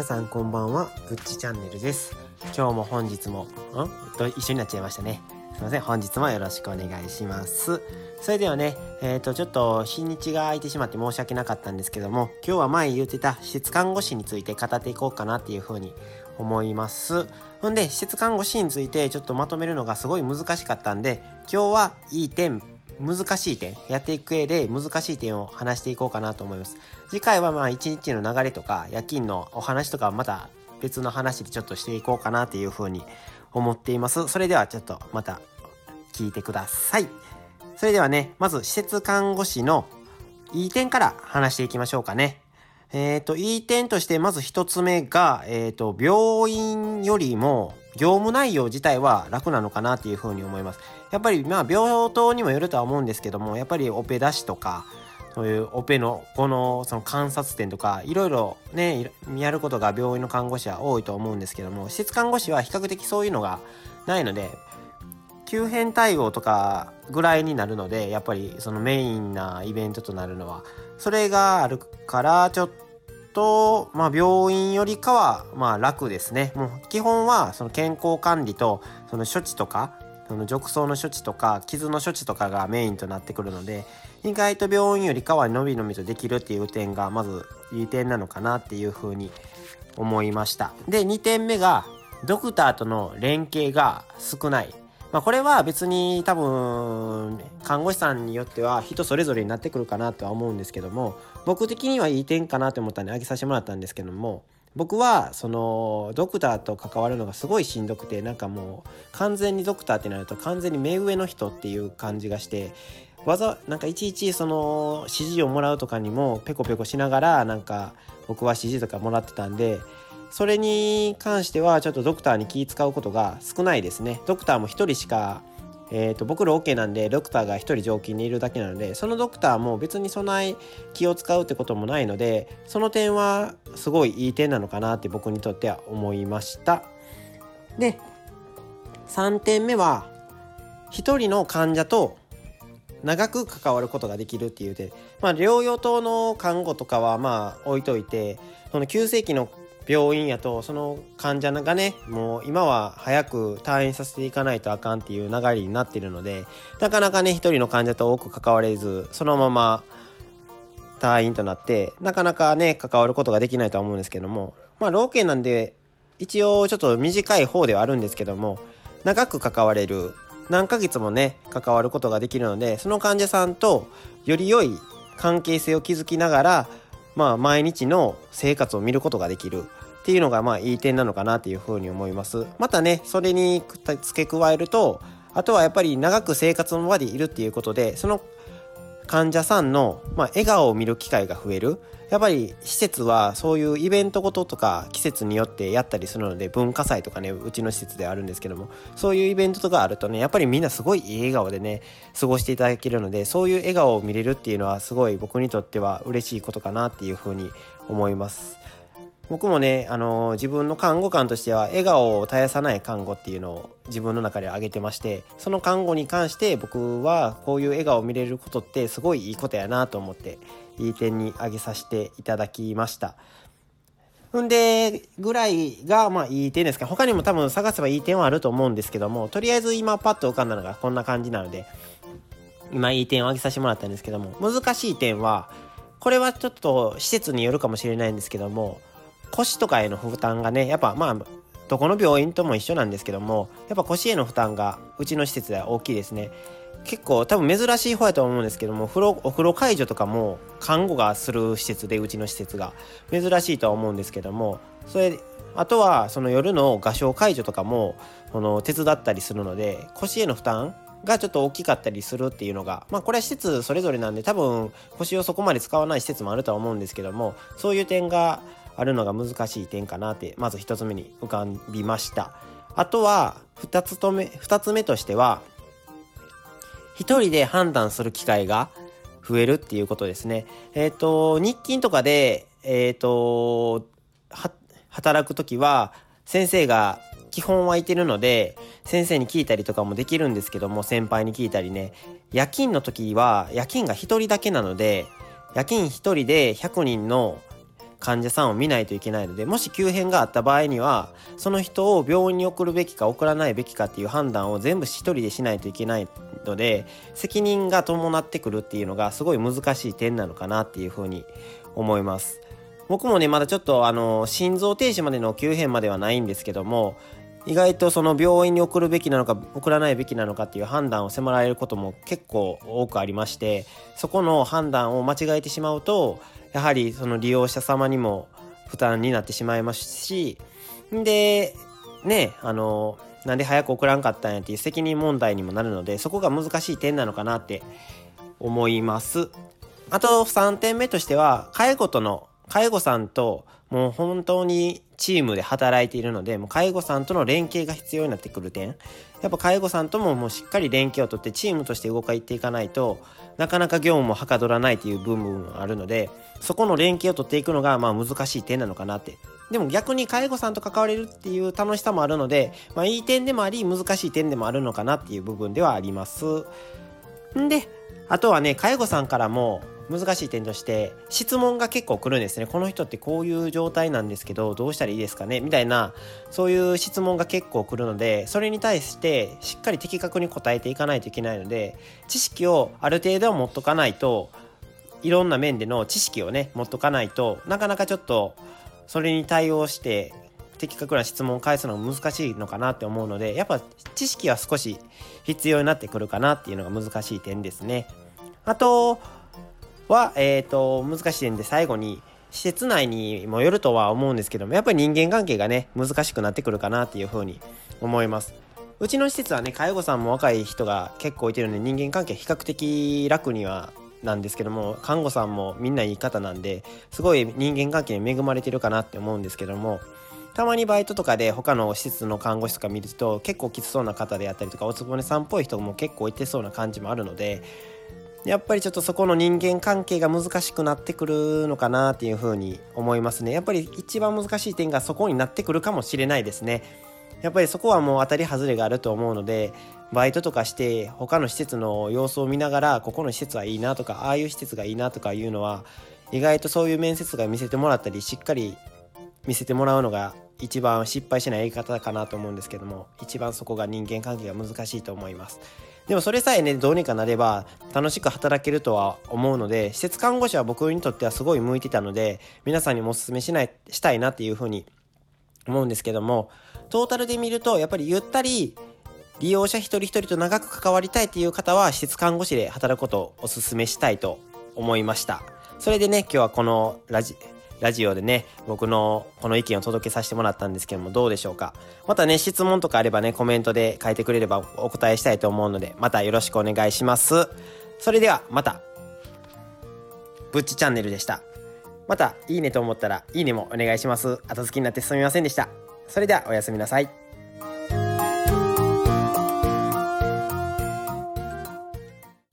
皆さんこんばんは。ぐっちチャンネルです。今日も本日もん？と一緒になっちゃいましたね。すいません。本日もよろしくお願いします。それではねえっ、ー、とちょっと日にちが空いてしまって申し訳なかったんですけども今日は前言ってた施設看護師について語っていこうかなっていう風に思います。ほんで施設看護師についてちょっとまとめるのがすごい難しかったんで今日はいい点難しい点、やっていく上で難しい点を話していこうかなと思います。次回はまあ一日の流れとか夜勤のお話とかまた別の話でちょっとしていこうかなっていうふうに思っています。それではちょっとまた聞いてください。それではね、まず施設看護師のいい点から話していきましょうかね。えっ、ー、と、いい点としてまず一つ目が、えっ、ー、と、病院よりも業務内容自体は楽なのかなっていうふうに思います。やっぱりまあ病棟にもよるとは思うんですけどもやっぱりオペ出しとかそういうオペのこのその観察点とかいろいろねやることが病院の看護師は多いと思うんですけども施設看護師は比較的そういうのがないので急変対応とかぐらいになるのでやっぱりそのメインなイベントとなるのはそれがあるからちょっととまあ病院よりかはまあ楽ですね。もう基本はその健康管理とその処置とかその褥瘡の処置とか傷の処置とかがメインとなってくるので意外と病院よりかは伸び伸びとできるっていう点がまずいい点なのかなっていうふうに思いました。で2点目がドクターとの連携が少ない。まあ、これは別に多分看護師さんによっては人それぞれになってくるかなとは思うんですけども僕的にはいい点かなと思ったんで挙げさせてもらったんですけども僕はそのドクターと関わるのがすごいしんどくてなんかもう完全にドクターってなると完全に目上の人っていう感じがしてわざなんかいちいちその指示をもらうとかにもペコペコしながらなんか僕は指示とかもらってたんでそれに関してはちょっとドクターに気使うことが少ないですね。ドクターも1人しかえーと、僕ら OK なんでドクターが1人常勤にいるだけなのでそのドクターも別にそない気を使うってこともないのでその点はすごいいい点なのかなって僕にとっては思いました。で3点目は1人の患者と長く関わることができるっていう点。まあ療養棟の看護とかはまあ置いといてその急性期の病院やとその患者がねもう今は早く退院させていかないとあかんっていう流れになってるのでなかなかね一人の患者と多く関われずそのまま退院となってなかなかね関わることができないとは思うんですけどもまあ老犬なんで一応ちょっと短い方ではあるんですけども長く関われる何ヶ月もね関わることができるのでその患者さんとより良い関係性を築きながらまあ毎日の生活を見ることができるっていうのがまあいい点なのかなっていうふうに思います。またねそれに付け加えるとあとはやっぱり長く生活の場でいるっていうことでその患者さんの、まあ、笑顔を見る機会が増えるやっぱり施設はそういうイベントごととか季節によってやったりするので文化祭とかねうちの施設ではあるんですけどもそういうイベントとかあるとねやっぱりみんなすごいいい笑顔でね過ごしていただけるのでそういう笑顔を見れるっていうのはすごい僕にとっては嬉しいことかなっていうふうに思います。僕もね、あの自分の看護官としては笑顔を絶やさない看護っていうのを自分の中で挙げてましてその看護に関して僕はこういう笑顔を見れることってすごいいいことやなと思っていい点に挙げさせていただきました。んでぐらいがまあいい点ですか他にも多分探せばいい点はあると思うんですけどもとりあえず今パッと浮かんだのがこんな感じなので今いい点を挙げさせてもらったんですけども難しい点はこれはちょっと施設によるかもしれないんですけども腰とかへの負担がねやっぱまあどこの病院とも一緒なんですけどもやっぱ腰への負担がうちの施設では大きいですね。結構多分珍しい方やと思うんですけども風呂お風呂介助とかも看護がする施設でうちの施設が。珍しいとは思うんですけどもそれあとはその夜の画商介助とかもその手伝ったりするので腰への負担がちょっと大きかったりするっていうのがまあこれは施設それぞれなんで多分腰をそこまで使わない施設もあるとは思うんですけどもそういう点があるのが難しい点かなってまず1つ目に浮かびました。あとは2つと目2つ目としては1人で判断する機会が増えるっていうことですね。えっ、ー、と日勤とかでえっ、ー、と働く時は先生が基本はいてるので先生に聞いたりとかもできるんですけども先輩に聞いたりね。夜勤の時は夜勤が1人だけなので夜勤1人で100人の患者さんを見ないといけないのでもし急変があった場合にはその人を病院に送るべきか送らないべきかっていう判断を全部一人でしないといけないので責任が伴ってくるっていうのがすごい難しい点なのかなっていうふうに思います。僕もねまだちょっとあの心臓停止までの急変まではないんですけども意外とその病院に送るべきなのか送らないべきなのかっていう判断を迫られることも結構多くありましてそこの判断を間違えてしまうとやはりその利用者様にも負担になってしまいますしでねあのなんで早く送らんかったんやっていう責任問題にもなるのでそこが難しい点なのかなって思います。あと3点目としては介護との介護さんともう本当にチームで働いているのでもう介護さんとの連携が必要になってくる点やっぱ介護さんとももうしっかり連携をとってチームとして動かっていかないとなかなか業務もはかどらないという部分があるのでそこの連携を取っていくのがまあ難しい点なのかなって。でも逆に介護さんと関われるっていう楽しさもあるので、まあ、いい点でもあり難しい点でもあるのかなっていう部分ではあります。んであとはね介護さんからも難しい点として質問が結構来るんですねこの人ってこういう状態なんですけどどうしたらいいですかね？みたいなそういう質問が結構来るのでそれに対してしっかり的確に答えていかないといけないので知識をある程度は持っとかないといろんな面での知識をね持っとかないとなかなかちょっとそれに対応して的確な質問を返すのが難しいのかなって思うのでやっぱ知識は少し必要になってくるかなっていうのが難しい点ですね。あとは、えーと、難しい点で最後に施設内にもよるとは思うんですけどもやっぱり人間関係がね難しくなってくるかなっていうふうに思います。うちの施設はね介護さんも若い人が結構いてるので人間関係比較的楽にはなんですけども看護さんもみんないい方なんですごい人間関係に恵まれてるかなって思うんですけどもたまにバイトとかで他の施設の看護師とか見ると結構きつそうな方であったりとかおつぼねさんっぽい人も結構いてそうな感じもあるのでやっぱりちょっとそこの人間関係が難しくなってくるのかなっていうふうに思いますね。やっぱり一番難しい点がそこになってくるかもしれないですね。やっぱりそこはもう当たり外れがあると思うのでバイトとかして他の施設の様子を見ながらここの施設はいいなとかああいう施設がいいなとかいうのは意外とそういう面接が見せてもらったりしっかり見せてもらうのが一番失敗しないやり方かなと思うんですけども一番そこが人間関係が難しいと思います。でもそれさえねどうにかなれば楽しく働けるとは思うので施設看護師は僕にとってはすごい向いてたので皆さんにもおすすめしないしたいなっていうふうに思うんですけどもトータルで見るとやっぱりゆったり利用者一人一人と長く関わりたいっていう方は施設看護師で働くことをおすすめしたいと思いましたそれでね今日はこのラジラジオでね、僕のこの意見を届けさせてもらったんですけども、どうでしょうか？またね、質問とかあればね、コメントで書いてくれればお答えしたいと思うので、またよろしくお願いします。それでは、また、ぶっちチャンネルでした。また、いいねと思ったら、いいねもお願いします。後付きになってすみませんでした。それでは、おやすみなさい。